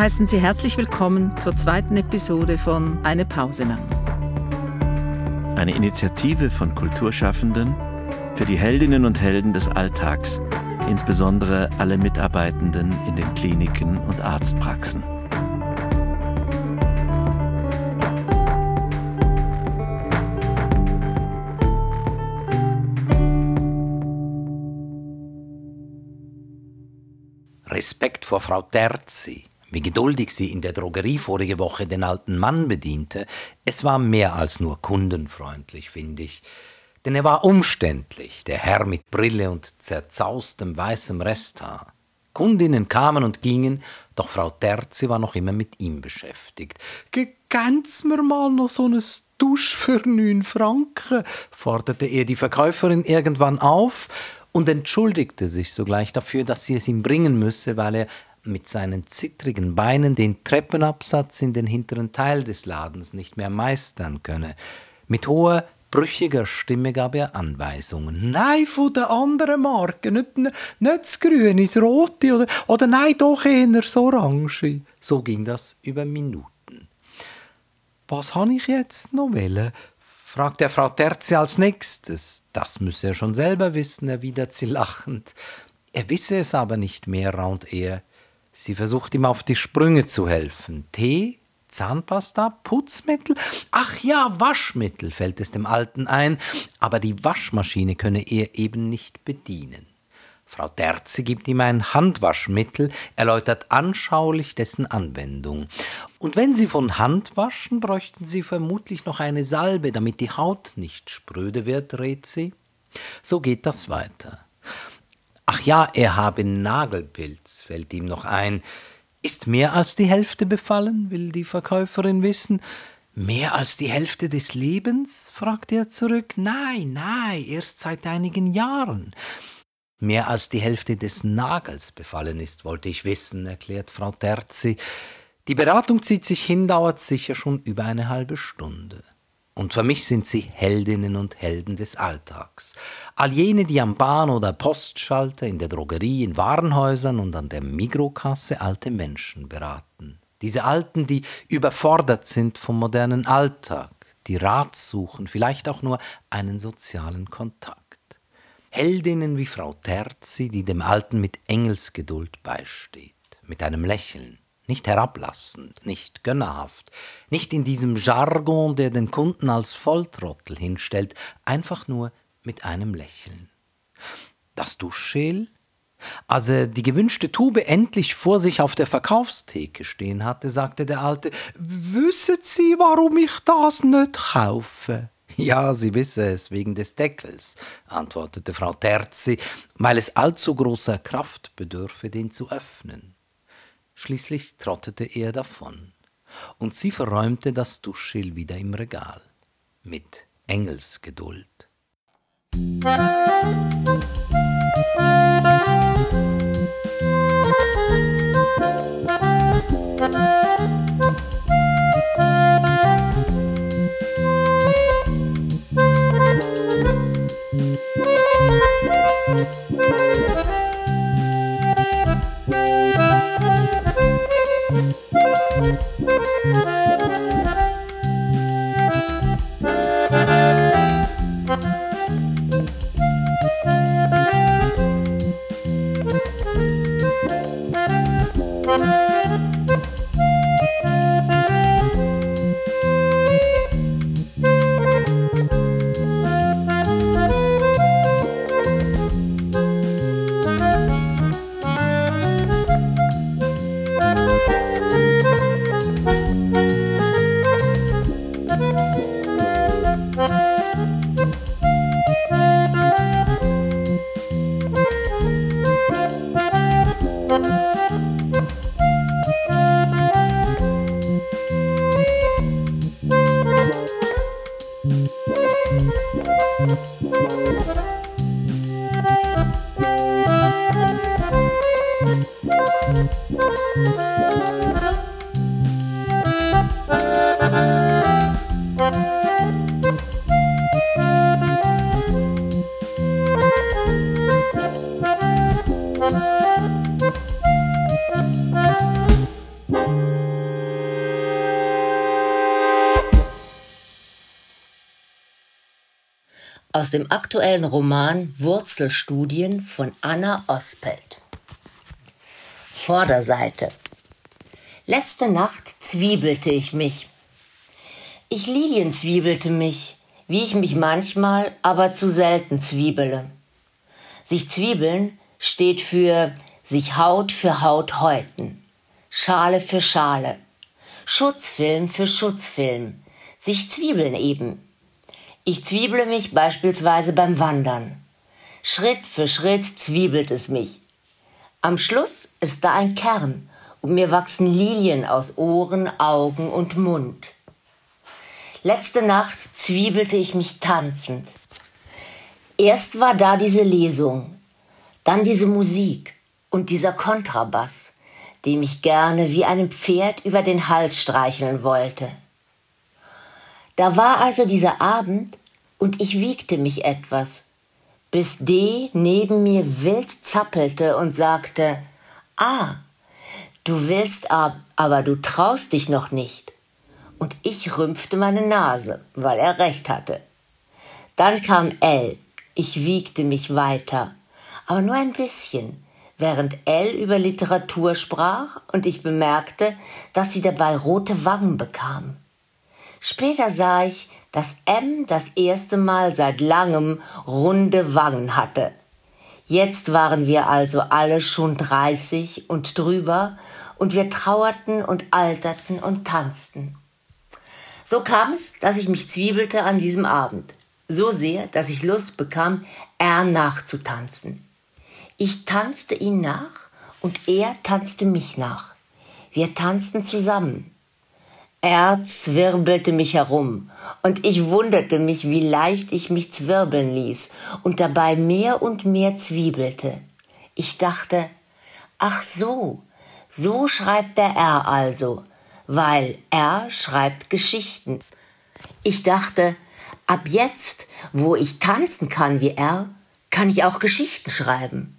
heißen Sie herzlich willkommen zur zweiten Episode von Eine Pause lang. Eine Initiative von Kulturschaffenden für die Heldinnen und Helden des Alltags, insbesondere alle Mitarbeitenden in den Kliniken und Arztpraxen. Respekt vor Frau Terzi, wie geduldig sie in der Drogerie vorige Woche den alten Mann bediente, es war mehr als nur kundenfreundlich, finde ich. Denn er war umständlich, der Herr mit Brille und zerzaustem weißem Resthaar. Kundinnen kamen und gingen, doch Frau Terzi war noch immer mit ihm beschäftigt. Ganz mir mal noch so ein Dusch für neun Franken, forderte er die Verkäuferin irgendwann auf und entschuldigte sich sogleich dafür, dass sie es ihm bringen müsse, weil er mit seinen zittrigen Beinen den Treppenabsatz in den hinteren Teil des Ladens nicht mehr meistern könne. Mit hoher, brüchiger Stimme gab er Anweisungen. Nein, von der anderen Marke, nicht, nicht das Grüne, das Rote oder, oder nein, doch eher das Orange. So ging das über Minuten. Was habe ich jetzt noch wollen? fragt der Frau Terzi als nächstes. Das müsse er schon selber wissen, erwidert sie lachend. Er wisse es aber nicht mehr, raunt er. Sie versucht ihm auf die Sprünge zu helfen. Tee, Zahnpasta, Putzmittel? Ach ja, Waschmittel, fällt es dem Alten ein, aber die Waschmaschine könne er eben nicht bedienen. Frau Terze gibt ihm ein Handwaschmittel, erläutert anschaulich dessen Anwendung. Und wenn Sie von Hand waschen, bräuchten Sie vermutlich noch eine Salbe, damit die Haut nicht spröde wird, rät sie. So geht das weiter. Ach ja, er habe Nagelpilz, fällt ihm noch ein. Ist mehr als die Hälfte befallen, will die Verkäuferin wissen. Mehr als die Hälfte des Lebens? fragt er zurück. Nein, nein, erst seit einigen Jahren. Mehr als die Hälfte des Nagels befallen ist, wollte ich wissen, erklärt Frau Terzi. Die Beratung zieht sich hin, dauert sicher schon über eine halbe Stunde. Und für mich sind sie Heldinnen und Helden des Alltags. All jene, die am Bahn- oder Postschalter, in der Drogerie, in Warenhäusern und an der Mikrokasse alte Menschen beraten. Diese Alten, die überfordert sind vom modernen Alltag, die Rat suchen, vielleicht auch nur einen sozialen Kontakt. Heldinnen wie Frau Terzi, die dem Alten mit Engelsgeduld beisteht, mit einem Lächeln, nicht herablassend, nicht gönnerhaft, nicht in diesem Jargon, der den Kunden als Volltrottel hinstellt, einfach nur mit einem Lächeln. Das Duschgel? Als er die gewünschte Tube endlich vor sich auf der Verkaufstheke stehen hatte, sagte der Alte, Wissen Sie, warum ich das nicht kaufe? Ja, Sie wisse es wegen des Deckels, antwortete Frau Terzi, weil es allzu großer Kraft bedürfe, den zu öffnen. Schließlich trottete er davon, und sie verräumte das Duschschild wieder im Regal, mit Engelsgeduld. Musik Música aus dem aktuellen Roman Wurzelstudien von Anna Ospelt. Vorderseite. Letzte Nacht zwiebelte ich mich. Ich lilienzwiebelte mich, wie ich mich manchmal, aber zu selten zwiebele. Sich zwiebeln steht für sich Haut für Haut häuten, Schale für Schale, Schutzfilm für Schutzfilm, sich zwiebeln eben. Ich zwieble mich beispielsweise beim Wandern. Schritt für Schritt zwiebelt es mich. Am Schluss ist da ein Kern und mir wachsen Lilien aus Ohren, Augen und Mund. Letzte Nacht zwiebelte ich mich tanzend. Erst war da diese Lesung, dann diese Musik und dieser Kontrabass, dem ich gerne wie einem Pferd über den Hals streicheln wollte. Da war also dieser Abend und ich wiegte mich etwas, bis D neben mir wild zappelte und sagte, Ah, du willst ab, aber du traust dich noch nicht. Und ich rümpfte meine Nase, weil er recht hatte. Dann kam L, ich wiegte mich weiter, aber nur ein bisschen, während L über Literatur sprach und ich bemerkte, dass sie dabei rote Wangen bekam. Später sah ich, dass M das erste Mal seit langem runde Wangen hatte. Jetzt waren wir also alle schon dreißig und drüber, und wir trauerten und alterten und tanzten. So kam es, dass ich mich zwiebelte an diesem Abend, so sehr, dass ich Lust bekam, R nachzutanzen. Ich tanzte ihn nach und er tanzte mich nach. Wir tanzten zusammen. Er zwirbelte mich herum, und ich wunderte mich, wie leicht ich mich zwirbeln ließ und dabei mehr und mehr zwiebelte. Ich dachte, ach so, so schreibt der R also, weil R schreibt Geschichten. Ich dachte, ab jetzt, wo ich tanzen kann wie R, kann ich auch Geschichten schreiben.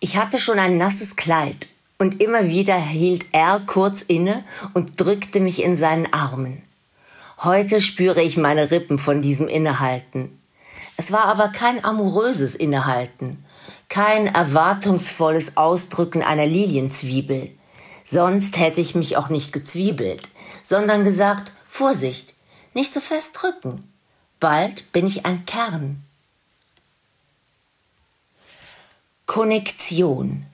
Ich hatte schon ein nasses Kleid und immer wieder hielt er kurz inne und drückte mich in seinen Armen. Heute spüre ich meine Rippen von diesem Innehalten. Es war aber kein amoröses Innehalten, kein erwartungsvolles Ausdrücken einer Lilienzwiebel. Sonst hätte ich mich auch nicht gezwiebelt, sondern gesagt, Vorsicht, nicht so fest drücken. Bald bin ich ein Kern. Konnektion.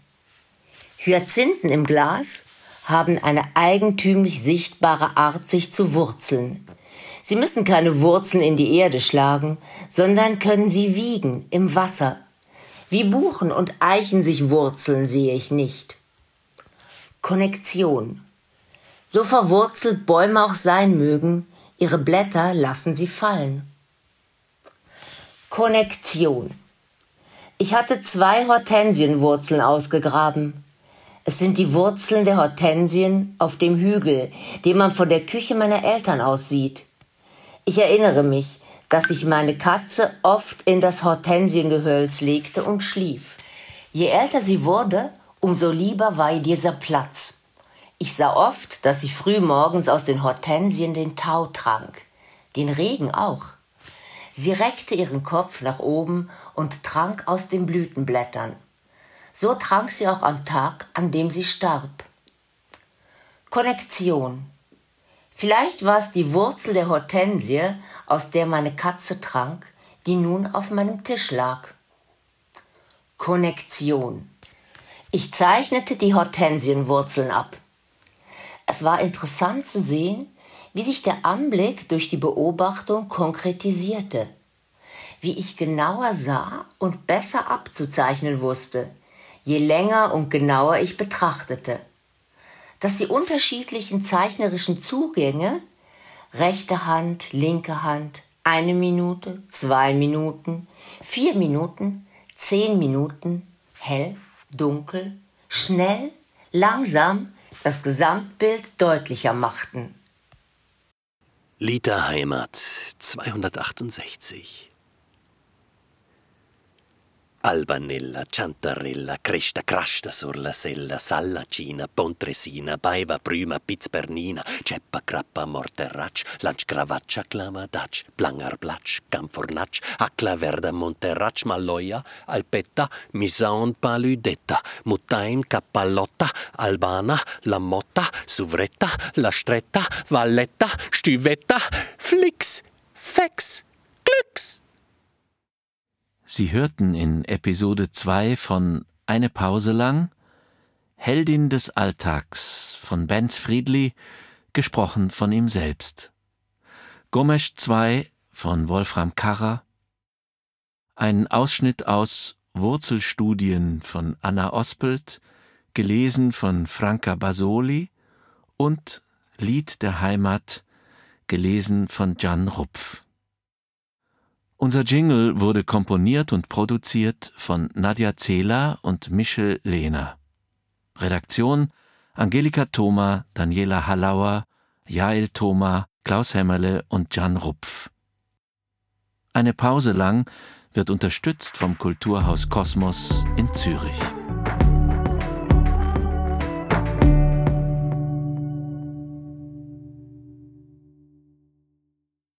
Hyazinthen im Glas haben eine eigentümlich sichtbare Art, sich zu wurzeln. Sie müssen keine Wurzeln in die Erde schlagen, sondern können sie wiegen im Wasser. Wie Buchen und Eichen sich wurzeln, sehe ich nicht. Konnektion. So verwurzelt Bäume auch sein mögen, ihre Blätter lassen sie fallen. Konnektion. Ich hatte zwei Hortensienwurzeln ausgegraben. Es sind die Wurzeln der Hortensien auf dem Hügel, den man von der Küche meiner Eltern aus sieht. Ich erinnere mich, dass ich meine Katze oft in das Hortensiengehölz legte und schlief. Je älter sie wurde, umso lieber war ihr dieser Platz. Ich sah oft, dass sie früh morgens aus den Hortensien den Tau trank, den Regen auch. Sie reckte ihren Kopf nach oben und trank aus den Blütenblättern. So trank sie auch am Tag, an dem sie starb. Konnektion. Vielleicht war es die Wurzel der Hortensie, aus der meine Katze trank, die nun auf meinem Tisch lag. Konnektion. Ich zeichnete die Hortensienwurzeln ab. Es war interessant zu sehen, wie sich der Anblick durch die Beobachtung konkretisierte, wie ich genauer sah und besser abzuzeichnen wusste, je länger und genauer ich betrachtete, dass die unterschiedlichen zeichnerischen Zugänge rechte Hand, linke Hand, eine Minute, zwei Minuten, vier Minuten, zehn Minuten, hell, dunkel, schnell, langsam das Gesamtbild deutlicher machten. Liter Heimat 268 Albanella, Ciantarella, Cresta crasta sur la sella, Sallacina, Pontresina, Baiva prima, Pizzbernina, Ceppa crappa morterrac, Lanc cravaccia clamadac, Blangar blac, Camfornac, Acla verda monterrac, Malloia, Alpetta, Misaon paludetta, Mutain cappallotta, Albana, La Motta, Suvretta, La Stretta, Valletta, Stüvetta, Flix, Fex. Sie hörten in Episode 2 von Eine Pause lang Heldin des Alltags von Benz Friedli, gesprochen von ihm selbst. Gomesch 2 von Wolfram Karrer. Ein Ausschnitt aus Wurzelstudien von Anna Ospelt, gelesen von Franca Basoli und Lied der Heimat, gelesen von Jan Rupf. Unser Jingle wurde komponiert und produziert von Nadja Zehler und Michel Lehner. Redaktion Angelika Thoma, Daniela Hallauer, Jael Thoma, Klaus Hämmerle und Jan Rupf. Eine Pause lang wird unterstützt vom Kulturhaus Kosmos in Zürich.